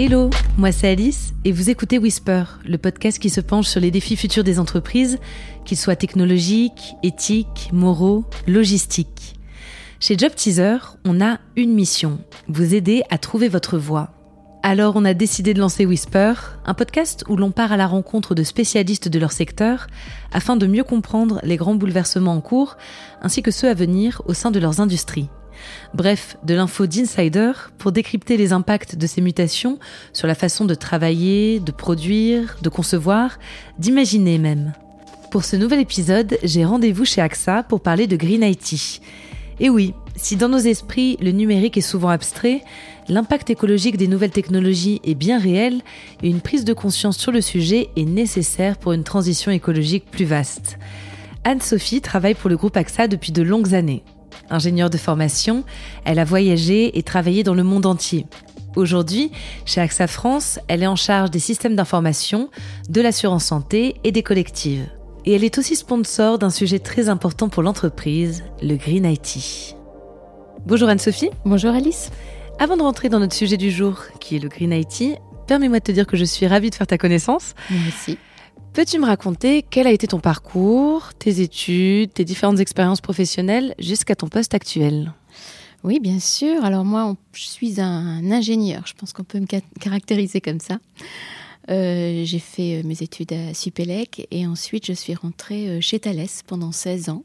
Hello, moi c'est Alice et vous écoutez Whisper, le podcast qui se penche sur les défis futurs des entreprises, qu'ils soient technologiques, éthiques, moraux, logistiques. Chez Job Teaser, on a une mission, vous aider à trouver votre voie. Alors on a décidé de lancer Whisper, un podcast où l'on part à la rencontre de spécialistes de leur secteur afin de mieux comprendre les grands bouleversements en cours ainsi que ceux à venir au sein de leurs industries. Bref, de l'info d'insider pour décrypter les impacts de ces mutations sur la façon de travailler, de produire, de concevoir, d'imaginer même. Pour ce nouvel épisode, j'ai rendez-vous chez AXA pour parler de Green IT. Et oui, si dans nos esprits le numérique est souvent abstrait, l'impact écologique des nouvelles technologies est bien réel et une prise de conscience sur le sujet est nécessaire pour une transition écologique plus vaste. Anne-Sophie travaille pour le groupe AXA depuis de longues années. Ingénieure de formation, elle a voyagé et travaillé dans le monde entier. Aujourd'hui, chez AXA France, elle est en charge des systèmes d'information, de l'assurance santé et des collectives. Et elle est aussi sponsor d'un sujet très important pour l'entreprise, le Green IT. Bonjour Anne-Sophie. Bonjour Alice. Avant de rentrer dans notre sujet du jour, qui est le Green IT, permets-moi de te dire que je suis ravie de faire ta connaissance. Merci. Peux-tu me raconter quel a été ton parcours, tes études, tes différentes expériences professionnelles jusqu'à ton poste actuel? Oui, bien sûr. Alors moi, je suis un ingénieur. Je pense qu'on peut me caractériser comme ça. Euh, j'ai fait euh, mes études à Supélec et ensuite je suis rentrée euh, chez Thales pendant 16 ans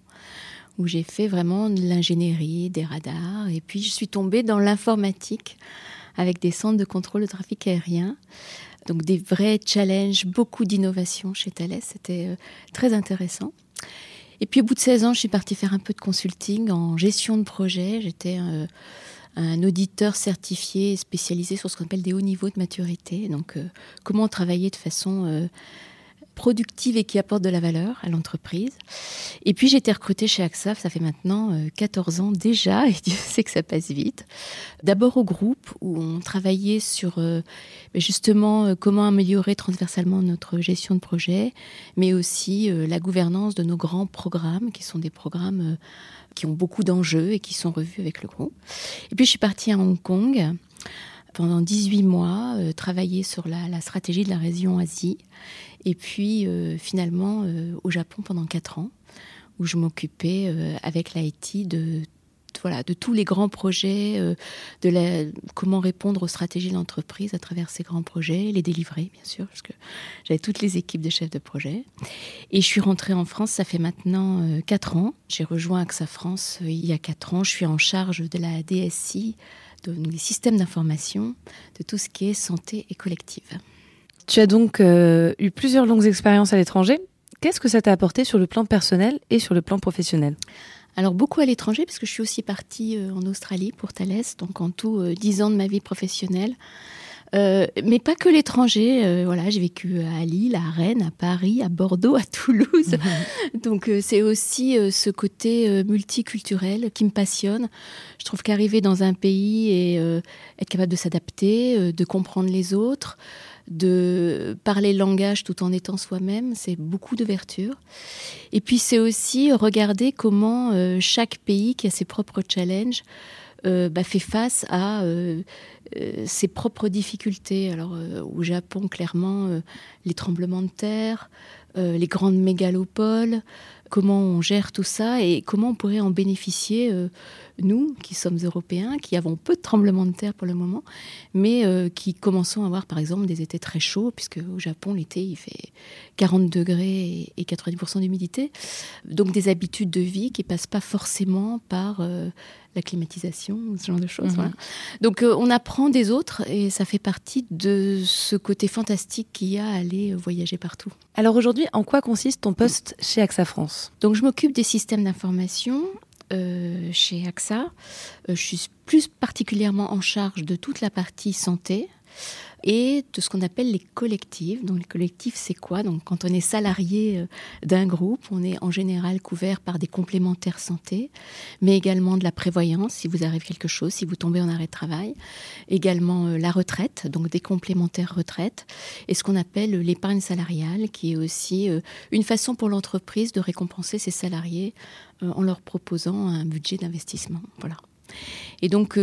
où j'ai fait vraiment de l'ingénierie, des radars et puis je suis tombée dans l'informatique avec des centres de contrôle de trafic aérien. Donc des vrais challenges, beaucoup d'innovation chez Thales, c'était euh, très intéressant. Et puis au bout de 16 ans, je suis partie faire un peu de consulting en gestion de projet. J'étais euh, un auditeur certifié spécialisé sur ce qu'on appelle des hauts niveaux de maturité. Donc euh, comment travailler de façon productive et qui apporte de la valeur à l'entreprise. Et puis j'ai été recrutée chez AXA, ça fait maintenant 14 euh, ans déjà, et Dieu sait que ça passe vite. D'abord au groupe, où on travaillait sur euh, justement euh, comment améliorer transversalement notre gestion de projet, mais aussi la gouvernance de nos grands programmes, qui sont des programmes qui ont beaucoup d'enjeux et qui sont revus avec le groupe. Et puis je suis partie à Hong Kong pendant 18 mois, travailler sur la, la, stratégie de la région Asie et puis euh, finalement euh, au Japon pendant quatre ans, où je m'occupais euh, avec l'IT de voilà, de tous les grands projets, de la, comment répondre aux stratégies de l'entreprise à travers ces grands projets, les délivrer, bien sûr, parce que j'avais toutes les équipes de chefs de projet. Et je suis rentrée en France, ça fait maintenant quatre ans. J'ai rejoint AXA France il y a quatre ans. Je suis en charge de la DSI, de, des systèmes d'information, de tout ce qui est santé et collective. Tu as donc euh, eu plusieurs longues expériences à l'étranger. Qu'est-ce que ça t'a apporté sur le plan personnel et sur le plan professionnel? Alors beaucoup à l'étranger, parce que je suis aussi partie euh, en Australie pour Thales, donc en tout euh, dix ans de ma vie professionnelle. mais pas que l'étranger. voilà, j'ai vécu à Lille, à Rennes, à Paris, à Bordeaux, à Toulouse. Donc c'est aussi ce côté multiculturel qui me passionne. Je trouve qu'arriver dans un pays et être capable de s'adapter, de comprendre les autres, de parler le langage tout en étant soi-même, c'est beaucoup d'ouverture. Et puis c'est aussi regarder comment euh, chaque pays qui a ses propres challenges euh, bah, fait face à euh, ses propres difficultés. Alors au Japon, clairement, les tremblements de terre, les grandes mégalopoles, comment on gère tout ça et comment on pourrait en bénéficier, euh, nous, qui sommes européens, qui avons peu de tremblements de terre pour le moment, mais euh, qui commençons à avoir, par exemple, des étés très chauds, puisque au Japon, l'été, il fait 40 degrés et 90% d'humidité. Donc des habitudes de vie qui passent pas forcément par euh, la climatisation, ce genre de choses. Mhm. Donc on apprend des autres et ça fait partie de ce côté fantastique qu'il y a à aller voyager partout. Alors aujourd'hui, en quoi consiste ton poste chez AXA France? Donc je m'occupe des systèmes d'information euh, chez AXA. Euh, je suis plus particulièrement en charge de toute la partie santé et de ce qu'on appelle les collectifs. Donc les collectifs, c'est quoi? Donc quand on est salarié euh, d'un groupe, on est en général couvert par des complémentaires santé, mais également de la prévoyance si vous arrive quelque chose, si vous tombez en arrêt de travail, également euh, la retraite, donc des complémentaires retraite, et ce qu'on appelle l'épargne salariale, qui est aussi euh, une façon pour l'entreprise de récompenser ses salariés en leur proposant un budget d'investissement. Voilà. Et donc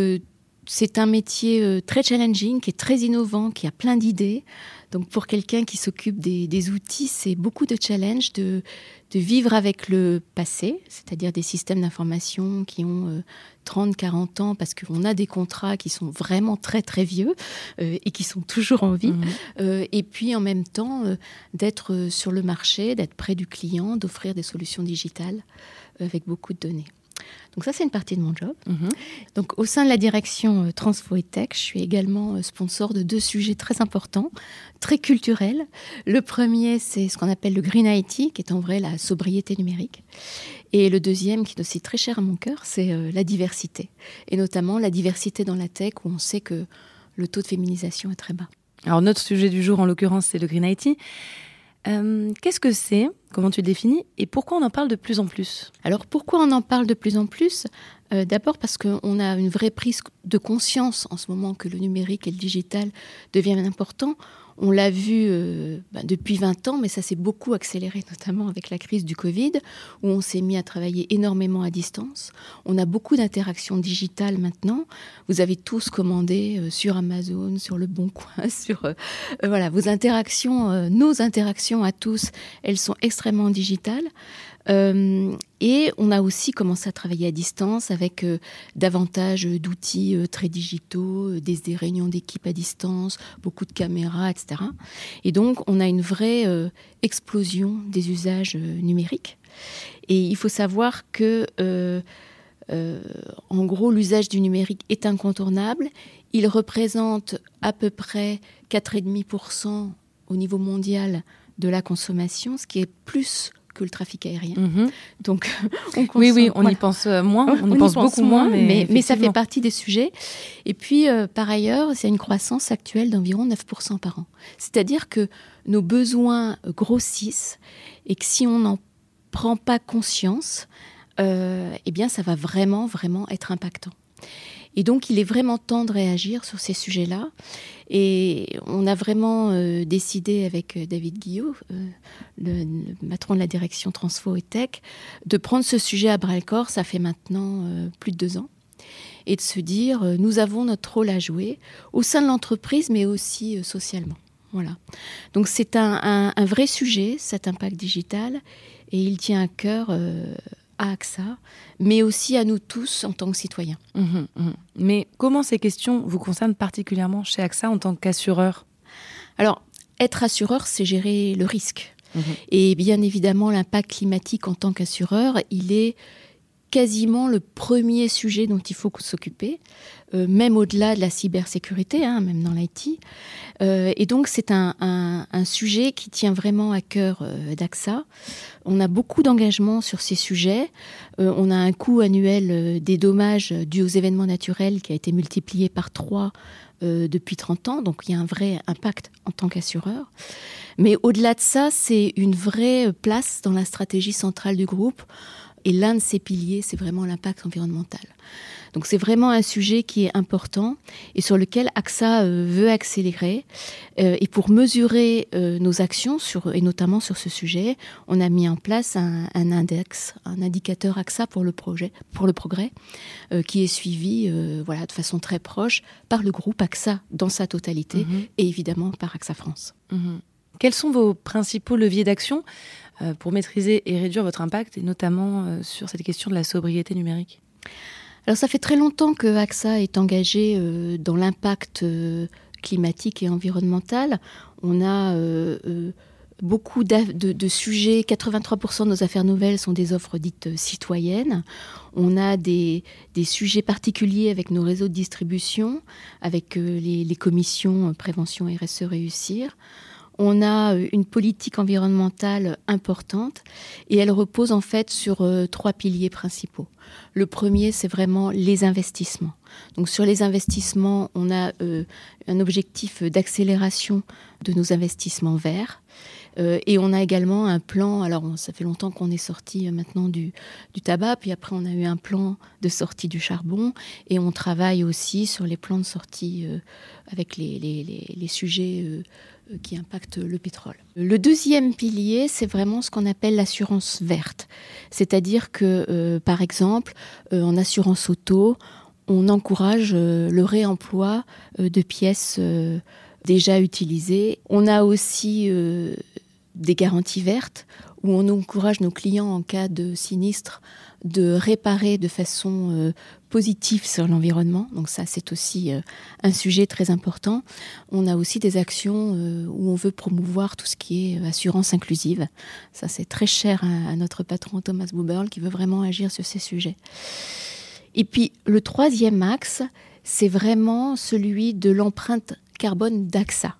c'est un métier très challenging, qui est très innovant, qui a plein d'idées. Donc pour quelqu'un qui s'occupe des, outils, c'est beaucoup de challenge de, vivre avec le passé, c'est-à-dire des systèmes d'information qui ont 30, 40 ans, parce qu'on a des contrats qui sont vraiment très très vieux et qui sont toujours en vie. Mmh. et puis en même temps, d'être sur le marché, d'être près du client, d'offrir des solutions digitales avec beaucoup de données. Donc ça, c'est une partie de mon job. Mhm. Donc au sein de la direction euh, Transfo et Tech, je suis également euh, sponsor de deux sujets très importants, très culturels. Le premier, c'est ce qu'on appelle le Green IT, qui est en vrai la sobriété numérique. Et le deuxième, qui est aussi très cher à mon cœur, c'est euh, la diversité. Et notamment la diversité dans la tech, où on sait que le taux de féminisation est très bas. Alors notre sujet du jour, en l'occurrence, c'est le Green IT. Euh, qu'est-ce que c'est Comment tu le définis Et pourquoi on en parle de plus en plus Alors pourquoi on en parle de plus en plus euh, D'abord parce qu'on a une vraie prise de conscience en ce moment que le numérique et le digital deviennent importants. On l'a vu euh, bah, depuis 20 ans, mais ça s'est beaucoup accéléré, notamment avec la crise du Covid, où on s'est mis à travailler énormément à distance. On a beaucoup d'interactions digitales maintenant. Vous avez tous commandé euh, sur Amazon, sur Le Bon Coin, sur euh, voilà vos interactions, nos interactions à tous, elles sont extrêmement digitales. Euh, et on a aussi commencé à travailler à distance avec euh, davantage d'outils euh, très digitaux, des, réunions d'équipe à distance, beaucoup de caméras, etc. Et donc, on a une vraie explosion des usages numériques. Et il faut savoir que, en gros, l'usage du numérique est incontournable. Il représente à peu près 4,5% au niveau mondial de la consommation, ce qui est plus que le trafic aérien. Mhm. Donc, oui, oui, on y pense euh, moins, on, y pense, beaucoup moins, mais, mais, ça fait partie des sujets. Et puis, euh, par ailleurs, c'est une croissance actuelle d'environ 9% par an. C'est-à-dire que nos besoins grossissent et que si on n'en prend pas conscience, euh, eh bien, ça va vraiment, vraiment être impactant. Et donc, il est vraiment temps de réagir sur ces sujets-là. Et on a vraiment euh, décidé avec euh, David Guillot, euh, le, patron de la direction Transfo et Tech, de prendre ce sujet à bras le corps. Ça fait maintenant plus de deux ans. Et de se dire, nous avons notre rôle à jouer au sein de l'entreprise, mais aussi socialement. Voilà. Donc c'est un, vrai sujet, cet impact digital, et il tient à cœur à AXA, mais aussi à nous tous en tant que citoyens. Mmh, mmh. Mais comment ces questions vous concernent particulièrement chez AXA en tant qu'assureur? Alors, être assureur, c'est gérer le risque. Mmh. Et bien évidemment, l'impact climatique en tant qu'assureur, il est quasiment le premier sujet dont il faut s'occuper, euh, même au-delà de la cybersécurité, hein, même dans l'IT. Euh, et donc c'est un, sujet qui tient vraiment à cœur euh, d'AXA. On a beaucoup d'engagement sur ces sujets. on a un coût annuel des dommages dus aux événements naturels qui a été multiplié par trois depuis 30 ans, donc il y a un vrai impact en tant qu'assureur. Mais au-delà de ça, c'est une vraie place dans la stratégie centrale du groupe. Et l'un de ces piliers, c'est vraiment l'impact environnemental. Donc c'est vraiment un sujet qui est important et sur lequel AXA euh, veut accélérer. Euh, et pour mesurer euh, nos actions, sur, et notamment sur ce sujet, on a mis en place un, index, un indicateur AXA pour le, projet, pour le progrès, qui est suivi voilà, de façon très proche par le groupe AXA dans sa totalité mhm. et évidemment par AXA France. Mhm. Quels sont vos principaux leviers d'action euh, pour maîtriser et réduire votre impact, et notamment euh, sur cette question de la sobriété numérique? Alors ça fait très longtemps que AXA est engagé euh, dans l'impact climatique et environnemental. On a beaucoup de, sujets, 83% de nos affaires nouvelles sont des offres dites citoyennes. On a des, sujets particuliers avec nos réseaux de distribution, avec les, les commissions prévention RSE réussir on a euh, une politique environnementale importante et elle repose en fait sur euh, trois piliers principaux. Le premier, c'est vraiment les investissements. Donc sur les investissements, on a euh, un objectif d'accélération de nos investissements verts. et on a également un plan, alors ça fait longtemps qu'on est sorti maintenant du, tabac, puis après on a eu un plan de sortie du charbon, et on travaille aussi sur les plans de sortie avec les, sujets qui impacte le pétrole. Le deuxième pilier, c'est vraiment ce qu'on appelle l'assurance verte. C'est-à-dire que, euh, par exemple, euh, en assurance auto, on encourage le réemploi de pièces déjà utilisées. On a aussi des garanties vertes où on encourage nos clients en cas de sinistre de réparer de façon euh, positive sur l'environnement. Donc ça, c'est aussi euh, un sujet très important. On a aussi des actions euh, où on veut promouvoir tout ce qui est assurance inclusive. Ça, c'est très cher à, notre patron Thomas Buberl qui veut vraiment agir sur ces sujets. Et puis le troisième axe, c'est vraiment celui de l'empreinte carbone d'AXA.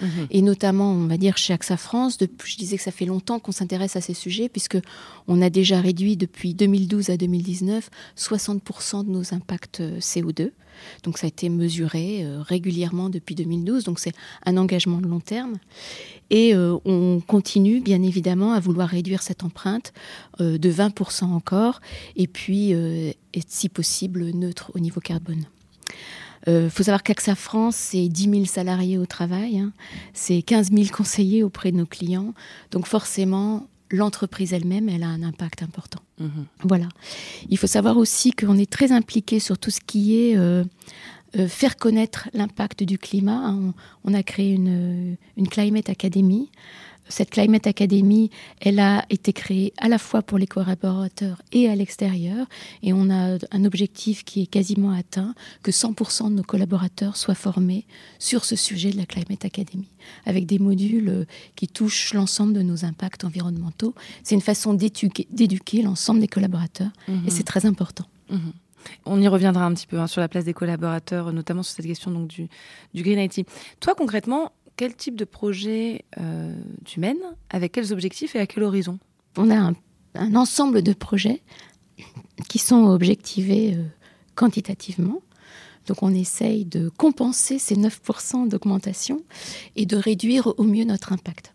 Mhm. Et notamment, on va dire chez AXA France, je disais que ça fait longtemps qu'on s'intéresse à ces sujets, puisque on a déjà réduit depuis 2012 à 2019 60% de nos impacts euh, CO2. Donc ça a été mesuré euh, régulièrement depuis 2012. Donc c'est un engagement de long terme. Et euh, on continue bien évidemment à vouloir réduire cette empreinte de 20% encore, et puis être si possible neutre au niveau carbone. Il euh, faut savoir qu'AXA France, c'est 10 000 salariés au travail, hein. c'est 15 000 conseillers auprès de nos clients. Donc forcément, l'entreprise elle-même, elle a un impact important. Mhm. Voilà. Il faut savoir aussi qu'on est très impliqué sur tout ce qui est euh, euh, faire connaître l'impact du climat. Hein. On, a créé une, une Climate Academy cette Climate Academy, elle a été créée à la fois pour les collaborateurs et à l'extérieur. Et on a un objectif qui est quasiment atteint, que 100% de nos collaborateurs soient formés sur ce sujet de la Climate Academy, avec des modules euh, qui touchent l'ensemble de nos impacts environnementaux. C'est une façon d'éduquer l'ensemble des collaborateurs, et mhm. c'est très important. Mhm. On y reviendra un petit peu hein, sur la place des collaborateurs, notamment sur cette question donc, du, du Green IT. Toi, concrètement, quel type de projet euh, tu mènes, avec quels objectifs et à quel horizon? On a un, ensemble de projets qui sont objectivés euh, quantitativement. Donc on essaye de compenser ces 9% d'augmentation et de réduire au mieux notre impact.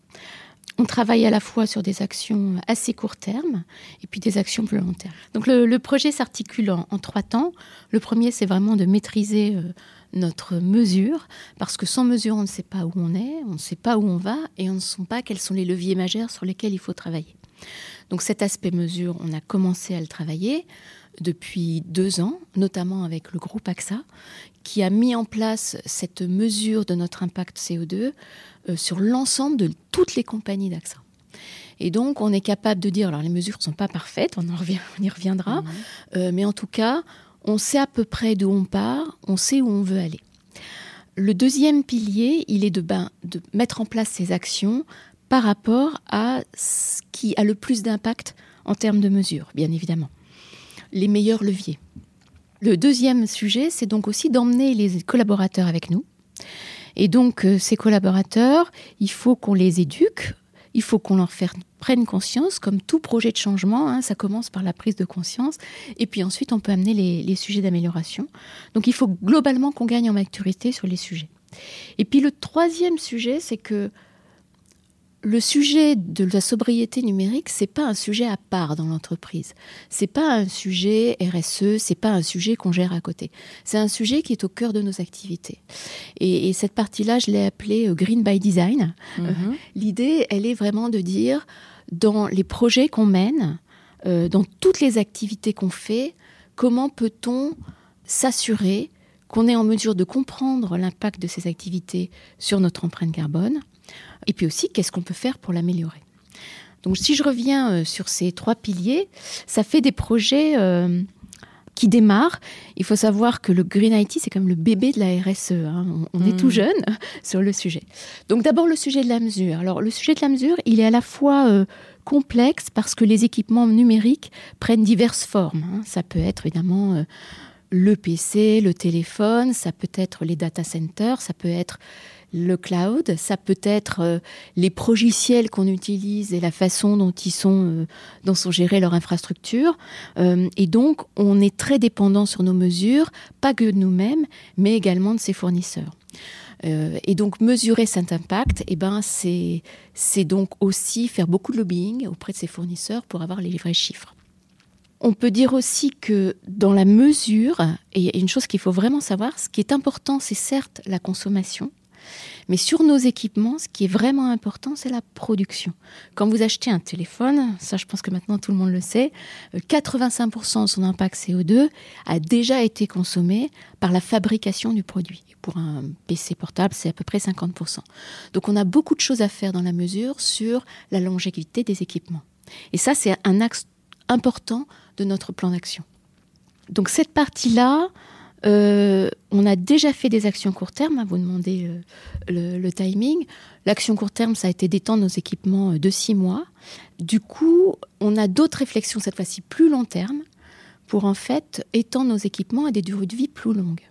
On travaille à la fois sur des actions assez court terme et puis des actions plus long terme. Donc le, projet s'articule en, trois temps. Le premier, c'est vraiment de maîtriser euh, notre mesure, parce que sans mesure, on ne sait pas où on est, on ne sait pas où on va, et on ne sait pas quels sont les leviers majeurs sur lesquels il faut travailler. Donc cet aspect mesure, on a commencé à le travailler depuis deux ans, notamment avec le groupe AXA, qui a mis en place cette mesure de notre impact CO2 euh, sur l'ensemble de toutes les compagnies d'AXA. Et donc, on est capable de dire, alors les mesures ne sont pas parfaites, on, en revient, on y reviendra, mmh. euh, mais en tout cas, on sait à peu près d'où on part, on sait où on veut aller. Le deuxième pilier, il est de, ben, de mettre en place ces actions par rapport à ce qui a le plus d'impact en termes de mesures, bien évidemment. Les meilleurs leviers. Le deuxième sujet, c'est donc aussi d'emmener les collaborateurs avec nous. Et donc, euh, ces collaborateurs, il faut qu'on les éduque il faut qu'on leur prenne conscience, comme tout projet de changement, hein, ça commence par la prise de conscience, et puis ensuite on peut amener les sujets d'amélioration. Donc il faut globalement qu'on gagne en maturité sur les sujets. Et puis le troisième sujet, c'est que le sujet de la sobriété numérique, c'est pas un sujet à part dans l'entreprise. C'est pas un sujet RSE, c'est pas un sujet qu'on gère à côté. C'est un sujet qui est au cœur de nos activités. Et, cette partie-là, je l'ai appelée euh, Green by Design. Mhm. Euh, l'idée, elle est vraiment de dire, dans les projets qu'on mène, euh, dans toutes les activités qu'on fait, comment peut-on s'assurer qu'on est en mesure de comprendre l'impact de ces activités sur notre empreinte carbone et puis aussi, qu'est-ce qu'on peut faire pour l'améliorer. Donc si je reviens euh, sur ces trois piliers, ça fait des projets euh, qui démarrent. Il faut savoir que le Green IT, c'est comme le bébé de la RSE. Hein. On, est tout mmh. jeune sur le sujet. Donc d'abord le sujet de la mesure. Alors le sujet de la mesure, il est à la fois... Euh, complexe parce que les équipements numériques prennent diverses formes. Hein. Ça peut être évidemment le PC, le téléphone, ça peut être les data centers, ça peut être le cloud, ça peut être euh, les progiciels qu'on utilise et la façon dont ils sont, euh, dont sont gérées leurs infrastructures. Euh, et donc, on est très dépendant sur nos mesures, pas que de nous-mêmes, mais également de ses fournisseurs. et donc, mesurer cet impact, eh ben, c'est, c'est donc aussi faire beaucoup de lobbying auprès de ses fournisseurs pour avoir les vrais chiffres. On peut dire aussi que dans la mesure, et une chose qu'il faut vraiment savoir, ce qui est important, c'est certes la consommation, Mais sur nos équipements, ce qui est vraiment important, c'est la production. Quand vous achetez un téléphone, ça je pense que maintenant tout le monde le sait, 85% euh, de son impact CO2 a déjà été consommé par la fabrication du produit. Pour un PC portable, c'est à peu près 50%. Donc on a beaucoup de choses à faire dans la mesure sur la longévité des équipements. Et ça, c'est un axe important de notre plan d'action. Donc cette partie-là, euh, on a déjà fait des actions court terme, hein, vous demandez euh, le, timing. L'action court terme, ça a été d'étendre nos équipements euh, de six mois. Du coup, on a d'autres réflexions, cette fois-ci plus long terme, pour en fait étendre nos équipements à des durées de vie plus longues.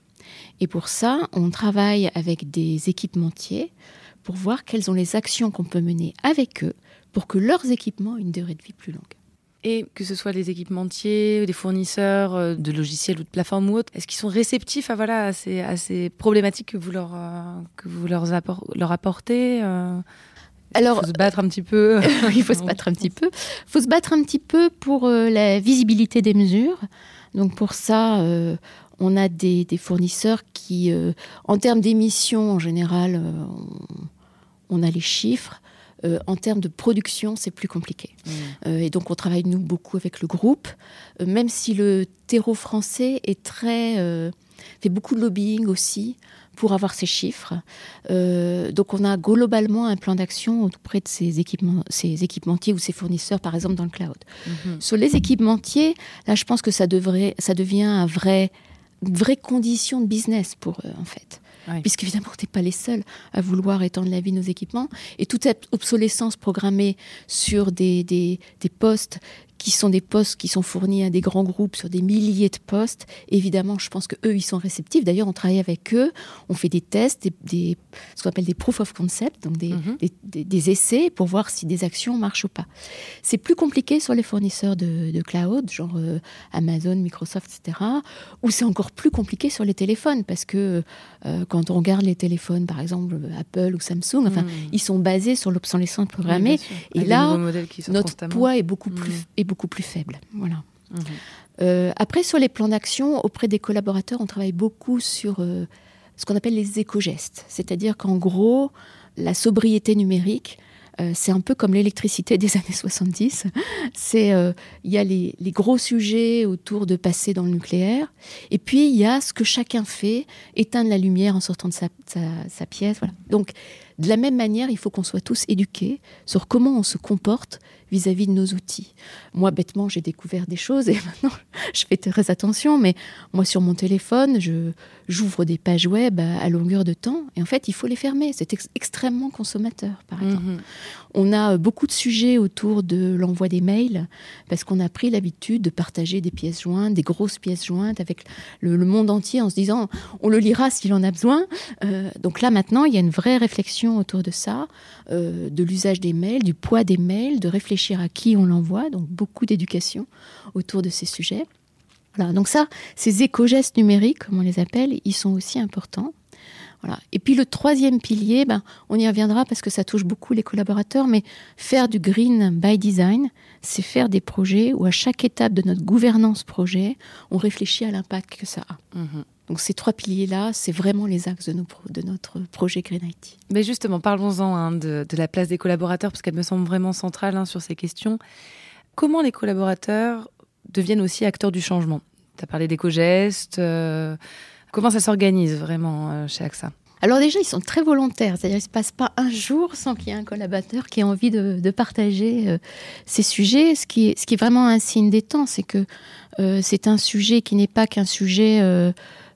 Et pour ça, on travaille avec des équipementiers pour voir quelles sont les actions qu'on peut mener avec eux pour que leurs équipements aient une durée de vie plus longue. Et que ce soit les équipementiers, des fournisseurs euh, de logiciels ou de plateformes ou autres, est-ce qu'ils sont réceptifs à, voilà, à, ces, problématiques que vous leur, euh, que vous leur, leur apportez euh? Alors, il faut se battre un petit peu. il faut se battre un petit peu. Il faut se battre un petit peu pour la visibilité des mesures. Donc pour ça, on a des, fournisseurs qui, en termes d'émissions en général, on, a les chiffres. Euh, en termes de production, c'est plus compliqué. Mmh. Euh, et donc, on travaille, nous, beaucoup avec le groupe, euh, même si le terreau français est très, fait beaucoup de lobbying aussi pour avoir ces chiffres. donc, on a globalement un plan d'action auprès de ces, équipements, ces équipementiers ou ces fournisseurs, par exemple, dans le cloud. Mmh. Sur les équipementiers, là, je pense que ça, devrait, ça devient un vrai, une vraie condition de business pour eux, en fait. Puisque évidemment, on n'est pas les seuls à vouloir étendre la vie de nos équipements. Et toute cette obsolescence programmée sur des, des, des postes qui sont des postes qui sont fournis à des grands groupes sur des milliers de postes. Évidemment, je pense que eux, ils sont réceptifs. D'ailleurs, on travaille avec eux, on fait des tests, des, ce qu'on appelle des proof of concept, donc mhm. des, des, essais pour voir si des actions marchent ou pas. C'est plus compliqué sur les fournisseurs de, de cloud, genre euh, Amazon, Microsoft, etc. Ou c'est encore plus compliqué sur les téléphones, parce que euh, quand on regarde les téléphones, par exemple Apple ou Samsung, enfin, mhm. ils sont basés sur l'obsolescence programmée. et là, notre poids est beaucoup plus mhm beaucoup plus faible. Voilà. Mhm. Euh, après, sur les plans d'action, auprès des collaborateurs, on travaille beaucoup sur euh, ce qu'on appelle les éco-gestes. C'est-à-dire qu'en gros, la sobriété numérique, euh, c'est un peu comme l'électricité des années 70. C'est il y a les, gros sujets autour de passer dans le nucléaire, et puis il y a ce que chacun fait, éteindre la lumière en sortant de sa, sa pièce. Voilà. Donc de la même manière, il faut qu'on soit tous éduqués sur comment on se comporte vis-à-vis de nos outils. Moi, bêtement, j'ai découvert des choses et maintenant, je fais très attention, mais moi, sur mon téléphone, je, j'ouvre des pages web à, longueur de temps et en fait, il faut les fermer. C'est extrêmement consommateur, par exemple. Mhm. On a euh, beaucoup de sujets autour de l'envoi des mails parce qu'on a pris l'habitude de partager des pièces jointes, des grosses pièces jointes avec le, monde entier en se disant on le lira s'il en a besoin. Euh, donc là, maintenant, il y a une vraie réflexion autour de ça, euh, de l'usage des mails, du poids des mails, de réfléchir à qui on l'envoie, donc beaucoup d'éducation autour de ces sujets. Voilà, donc ça, ces éco-gestes numériques, comme on les appelle, ils sont aussi importants. Voilà. Et puis le troisième pilier, ben, on y reviendra parce que ça touche beaucoup les collaborateurs, mais faire du green by design, c'est faire des projets où à chaque étape de notre gouvernance projet, on réfléchit à l'impact que ça a. Mhm. Donc ces trois piliers-là, c'est vraiment les axes de, de, notre projet Green IT. Mais justement, parlons-en hein, de, la place des collaborateurs, parce qu'elle me semble vraiment centrale hein, sur ces questions. Comment les collaborateurs deviennent aussi acteurs du changement? Tu as parlé d'éco-gestes. Euh, comment ça s'organise vraiment euh, chez AXA alors déjà, ils sont très volontaires, c'est-à-dire qu'il ne se passe pas un jour sans qu'il y ait un collaborateur qui ait envie de, partager euh, ces sujets. Ce qui, est, ce qui est vraiment un signe des temps, c'est que c'est un sujet qui n'est pas qu'un sujet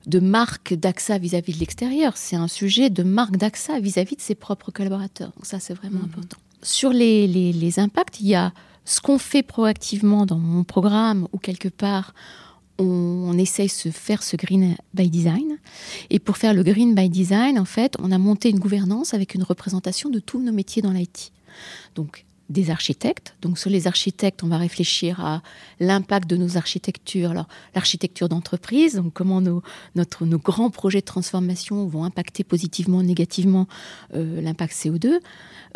de marque d'AXA vis-à-vis de l'extérieur, c'est un sujet de marque d'AXA vis-à-vis de ses propres collaborateurs. Donc ça, c'est vraiment mhm. important. Sur les, les, impacts, il y a ce qu'on fait proactivement dans mon programme ou quelque part on, essaye de faire ce green by design. Et pour faire le green by design, en fait, on a monté une gouvernance avec une représentation de tous nos métiers dans l'IT. Donc, des architectes. Donc sur les architectes, on va réfléchir à l'impact de nos architectures. Alors l'architecture d'entreprise, donc comment nos, grands projets de transformation vont impacter positivement, négativement euh, l'impact CO2.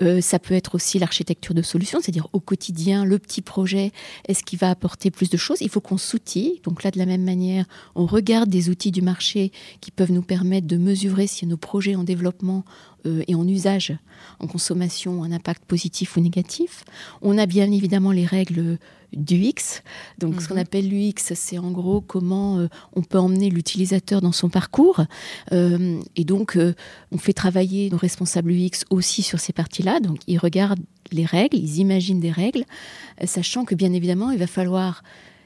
Euh, ça peut être aussi l'architecture de solutions, c'est-à-dire au quotidien, le petit projet, est-ce qu'il va apporter plus de choses? Il faut qu'on s'outille. Donc là, de la même manière, on regarde des outils du marché qui peuvent nous permettre de mesurer si nos projets en développement euh, et en usage, en consommation, un impact positif ou négatif. On a bien évidemment les règles du X. Donc, ce qu'on mhm. appelle l'UX, c'est en gros comment euh, on peut emmener l'utilisateur dans son parcours. Euh, et donc, on fait travailler nos responsables UX aussi sur ces parties-là. Donc, ils regardent les règles, ils imaginent des règles, sachant que bien évidemment, il va falloir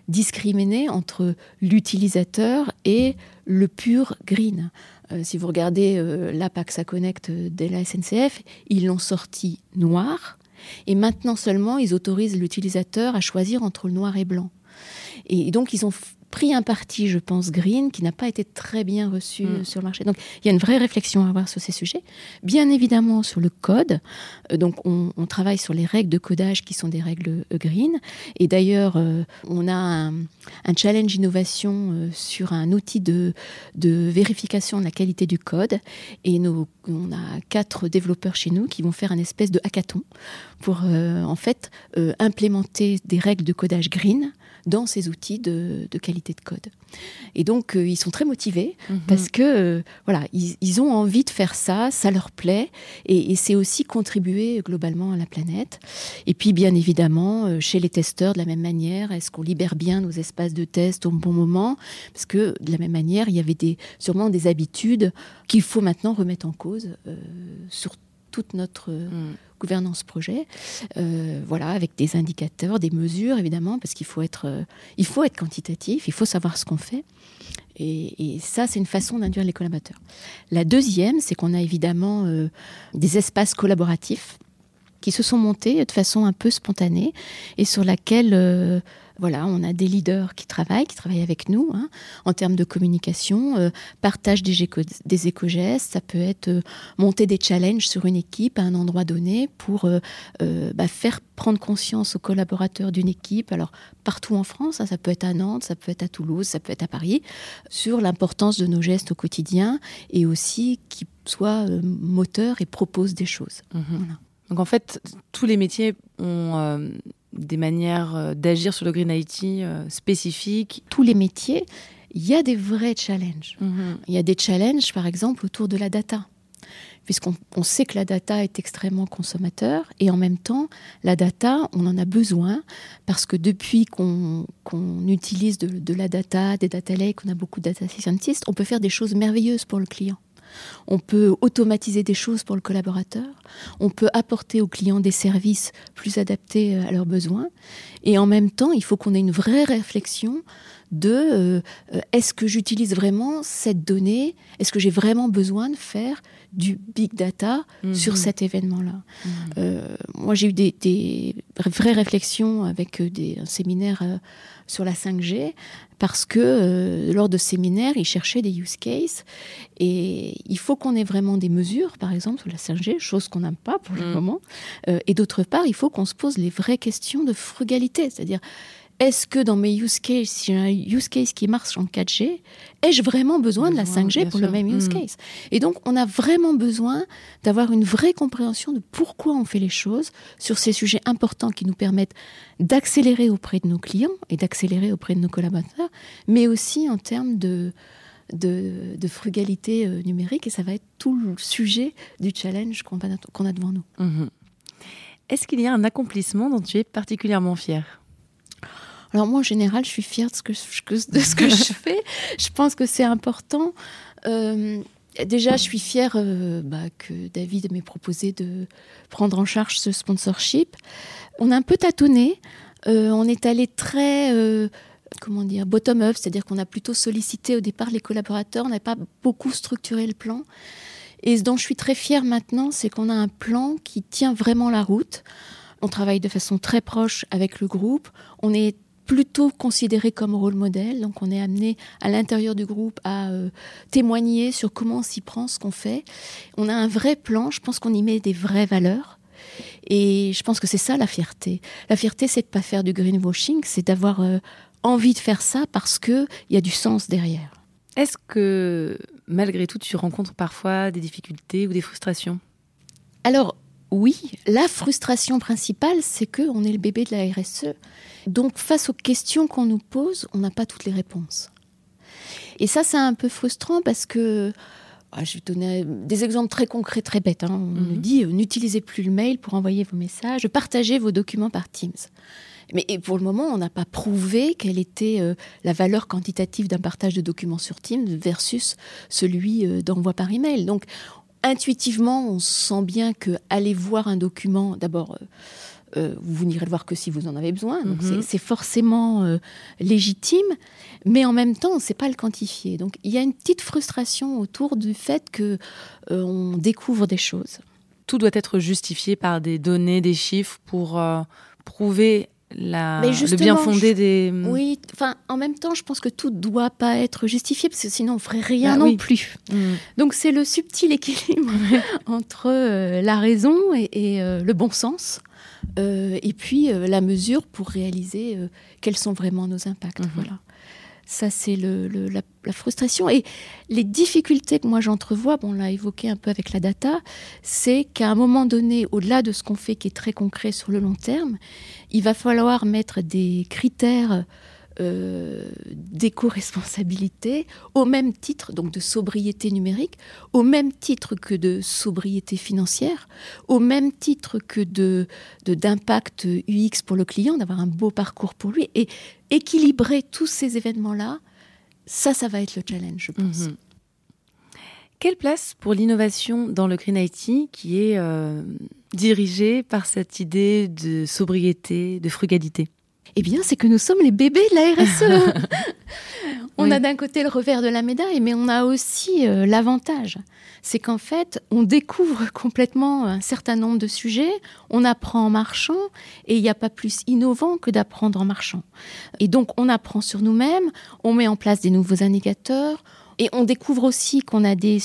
discriminer entre l'utilisateur et le pur green. Euh, si vous regardez euh, l'APAXA Connect de la SNCF, ils l'ont sorti noir. Et maintenant seulement, ils autorisent l'utilisateur à choisir entre le noir et blanc. Et donc, ils ont pris un parti, je pense, green, qui n'a pas été très bien reçu mm. sur le marché. Donc, il y a une vraie réflexion à avoir sur ces sujets. Bien évidemment, sur le code. Euh, donc, on, travaille sur les règles de codage qui sont des règles euh, green. Et d'ailleurs, euh, on a un, challenge innovation sur un outil de, de vérification de la qualité du code. Et nous, on a quatre développeurs chez nous qui vont faire un espèce de hackathon pour, en fait, implémenter des règles de codage green dans ces outils de, qualité de code. Et donc, euh, ils sont très motivés mhm. parce que, euh, voilà, ils, ont envie de faire ça, ça leur plaît, et, c'est aussi contribuer globalement à la planète. Et puis, bien évidemment, euh, chez les testeurs, de la même manière, est-ce qu'on libère bien nos espaces de test au bon moment? Parce que, de la même manière, il y avait des, sûrement des habitudes qu'il faut maintenant remettre en cause sur toute notre mm gouvernance projet, euh, voilà, avec des indicateurs, des mesures évidemment, parce qu'il faut être, euh, il faut être quantitatif, il faut savoir ce qu'on fait. Et, ça, c'est une façon d'induire les collaborateurs. La deuxième, c'est qu'on a évidemment euh, des espaces collaboratifs qui se sont montés de façon un peu spontanée et sur laquelle voilà, on a des leaders qui travaillent, qui travaillent avec nous hein, en termes de communication, euh, partage des, des éco-gestes, ça peut être euh, monter des challenges sur une équipe à un endroit donné pour euh, bah, faire prendre conscience aux collaborateurs d'une équipe, alors partout en France, hein, ça peut être à Nantes, ça peut être à Toulouse, ça peut être à Paris, sur l'importance de nos gestes au quotidien et aussi qui soient moteurs et proposent des choses. Mmh Donc en fait, tous les métiers ont des manières euh, d'agir sur le Green IT euh, spécifiques Tous les métiers, il y a des vrais challenges. Mhm. Il y a des challenges, par exemple, autour de la data. Puisqu'on sait que la data est extrêmement consommateur et en même temps, la data, on en a besoin parce que depuis qu'on utilise de, de, la data, des data lakes, on a beaucoup de data scientists, on peut faire des choses merveilleuses pour le client. On peut automatiser des choses pour le collaborateur. On peut apporter aux clients des services plus adaptés euh, à leurs besoins. Et en même temps, il faut qu'on ait une vraie réflexion de euh, euh, est-ce que j'utilise vraiment cette donnée? Est-ce que j'ai vraiment besoin de faire du big data mhm. sur cet événement-là mhm. Moi, j'ai eu des, vraies réflexions avec des, un séminaire sur la 5G parce que euh, lors de séminaires, ils cherchaient des use cases et il faut qu'on ait vraiment des mesures, par exemple sur la 5G, chose qu'on n'a pas pour le mm. moment. Euh, et d'autre part, il faut qu'on se pose les vraies questions de frugalité, c'est-à-dire est-ce que dans mes use cases, si j'ai un use case qui marche en 4G, ai-je vraiment besoin de la 5G pour le même use mm. case? Et donc, on a vraiment besoin d'avoir une vraie compréhension de pourquoi on fait les choses sur ces sujets importants qui nous permettent d'accélérer auprès de nos clients et d'accélérer auprès de nos collaborateurs, mais aussi en termes de, de, frugalité euh, numérique. Et ça va être tout le sujet du challenge qu'on a devant nous. Mm-hmm. Est-ce qu'il y a un accomplissement dont tu es particulièrement fier alors moi, en général, je suis fière de ce que, de ce que je fais. Je pense que c'est important. Euh, déjà, je suis fière euh, bah, que David m'ait proposé de prendre en charge ce sponsorship. On a un peu tâtonné. Euh, on est allé très comment dire, bottom-up, c'est-à-dire qu'on a plutôt sollicité au départ les collaborateurs, on n'a pas beaucoup structuré le plan. Et ce dont je suis très fière maintenant, c'est qu'on a un plan qui tient vraiment la route. On travaille de façon très proche avec le groupe. On est plutôt considéré comme rôle modèle. Donc on est amené à l'intérieur du groupe à euh, témoigner sur comment on s'y prend, ce qu'on fait. On a un vrai plan, je pense qu'on y met des vraies valeurs. Et je pense que c'est ça la fierté. La fierté, c'est de pas faire du greenwashing, c'est d'avoir euh, envie de faire ça parce qu'il y a du sens derrière. Est-ce que malgré tout, tu rencontres parfois des difficultés ou des frustrations? Alors oui, la frustration principale, c'est que on est le bébé de la RSE. Donc face aux questions qu'on nous pose, on n'a pas toutes les réponses. Et ça, c'est un peu frustrant parce que ah, je vais donner des exemples très concrets, très bêtes. Hein. On nous mhm. dit euh, n'utilisez plus le mail pour envoyer vos messages, partagez vos documents par Teams. Mais pour le moment, on n'a pas prouvé quelle était euh, la valeur quantitative d'un partage de documents sur Teams versus celui euh, d'envoi par email. Donc, intuitivement, on sent bien que aller voir un document, d'abord, euh, vous n'irez le voir que si vous en avez besoin. Donc, c'est mhm. forcément légitime, mais en même temps, on ne sait pas le quantifier. Donc, il y a une petite frustration autour du fait que on découvre des choses. Tout doit être justifié par des données, des chiffres pour prouver la, le bien fondé des. Oui, enfin, en même temps, je pense que tout doit pas être justifié parce que sinon on ferait rien bah non plus. Mm. Donc c'est le subtil équilibre entre euh, la raison et, euh, le bon sens, euh, et puis la mesure pour réaliser quels sont vraiment nos impacts. Mm-hmm. Voilà. Ça, c'est la, frustration. Et les difficultés que moi j'entrevois, bon, on l'a évoqué un peu avec la data, c'est qu'à un moment donné, au-delà de ce qu'on fait qui est très concret sur le long terme, il va falloir mettre des critères euh, d'éco-responsabilité au même titre, donc de sobriété numérique, au même titre que de sobriété financière, au même titre que de d'impact UX pour le client, d'avoir un beau parcours pour lui, et équilibrer tous ces événements-là, ça, ça va être le challenge, je pense. Mhm. Quelle place pour l'innovation dans le Green IT qui est euh, dirigée par cette idée de sobriété, de frugalité? Eh bien, c'est que nous sommes les bébés de la RSE. on a d'un côté le revers de la médaille, mais on a aussi euh, l'avantage. C'est qu'en fait, on découvre complètement un certain nombre de sujets, on apprend en marchant, et il n'y a pas plus innovant que d'apprendre en marchant. Et donc, on apprend sur nous-mêmes, on met en place des nouveaux indicateurs, et on découvre aussi qu'on a des,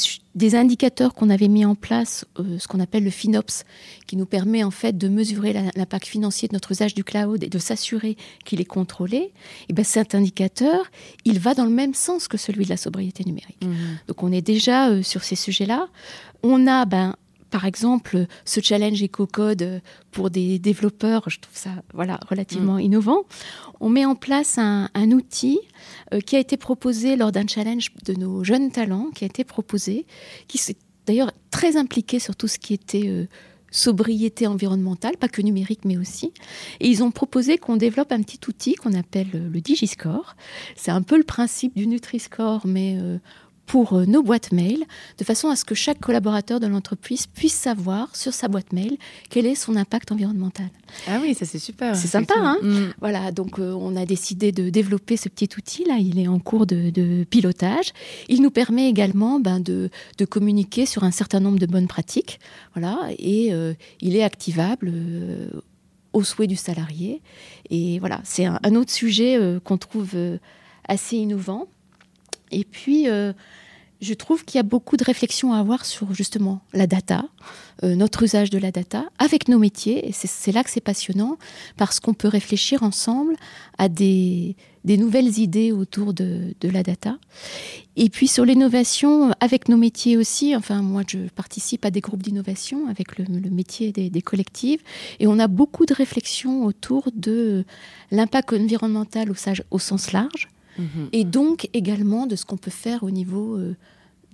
indicateurs qu'on avait mis en place, euh, ce qu'on appelle le FinOps, qui nous permet en fait de mesurer l'impact financier de notre usage du cloud et de s'assurer qu'il est contrôlé. Et ben cet indicateur, il va dans le même sens que celui de la sobriété numérique. Mmh. Donc on est déjà euh, sur ces sujets-là. On a ben, par exemple, ce challenge EcoCode pour des développeurs, je trouve ça voilà, relativement mm. innovant. On met en place un, outil euh, qui a été proposé lors d'un challenge de nos jeunes talents, qui a été proposé, qui s'est d'ailleurs très impliqué sur tout ce qui était euh, sobriété environnementale, pas que numérique, mais aussi. Et ils ont proposé qu'on développe un petit outil qu'on appelle le Digiscore. C'est un peu le principe du Nutri-Score, mais euh, pour euh, nos boîtes mail, de façon à ce que chaque collaborateur de l'entreprise puisse savoir sur sa boîte mail quel est son impact environnemental. Ah oui, ça c'est super. C'est sympa, hein mm. Voilà, donc euh, on a décidé de développer ce petit outil là. Il est en cours de, pilotage. Il nous permet également ben, de, communiquer sur un certain nombre de bonnes pratiques. Voilà, et euh, il est activable. au souhait du salarié. Et voilà, c'est un, autre sujet qu'on trouve assez innovant. Et puis, je trouve qu'il y a beaucoup de réflexions à avoir sur justement la data, euh, notre usage de la data, avec nos métiers. Et c'est là que c'est passionnant, parce qu'on peut réfléchir ensemble à des, nouvelles idées autour de, la data. Et puis sur l'innovation, avec nos métiers aussi, enfin moi je participe à des groupes d'innovation avec le, métier des, collectifs, et on a beaucoup de réflexions autour de l'impact environnemental au sens large Mhm. et donc également de ce qu'on peut faire au niveau euh,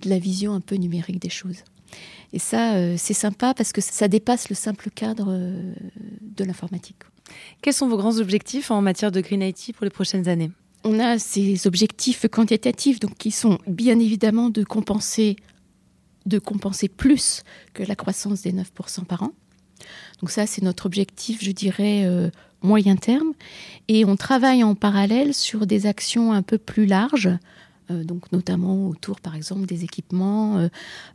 de la vision un peu numérique des choses. Et ça, euh, c'est sympa parce que ça dépasse le simple cadre euh, de l'informatique. Quels sont vos grands objectifs en matière de Green IT pour les prochaines années? On a ces objectifs quantitatifs donc, qui sont bien évidemment de compenser, de compenser plus que la croissance des 9% par an. Donc ça, c'est notre objectif, je dirais, moyen terme. Et on travaille en parallèle sur des actions un peu plus larges, euh, donc notamment autour, par exemple, des équipements, euh,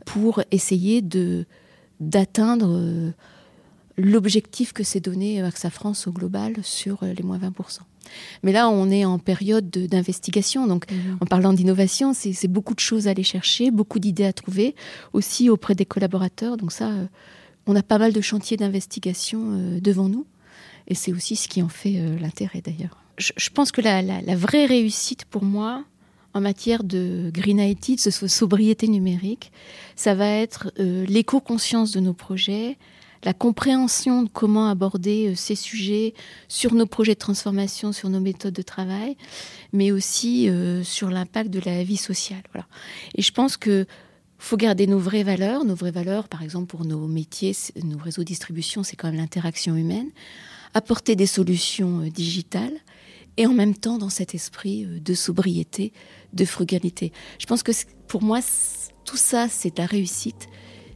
pour essayer de d'atteindre euh, l'objectif que s'est donné AXA France au global sur les moins 20%. Mais là, on est en période d'investigation. Donc, mmh. en parlant d'innovation, c'est beaucoup de choses à aller chercher, beaucoup d'idées à trouver, aussi auprès des collaborateurs. Donc ça, on a pas mal de chantiers d'investigation devant nous. Et c'est aussi ce qui en fait l'intérêt d'ailleurs. Je, pense que la, vraie réussite pour moi, en matière de green IT, de sobriété numérique, ça va être l'éco-conscience de nos projets, la compréhension de comment aborder euh, ces sujets sur nos projets de transformation, sur nos méthodes de travail, mais aussi euh, sur l'impact de la vie sociale. Et je pense que faut garder nos vraies valeurs. Nos vraies valeurs, par exemple, pour nos métiers, nos réseaux de distribution, c'est quand même l'interaction humaine. Apporter des solutions euh, digitales et en même temps dans cet esprit de sobriété, de frugalité. Je pense que pour moi, tout ça, c'est la réussite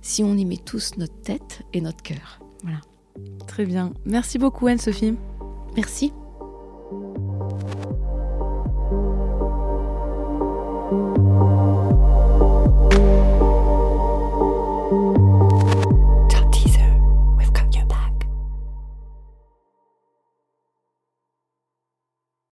si on y met tous notre tête et notre cœur. Voilà. Très bien. Merci beaucoup Anne-Sophie. Merci.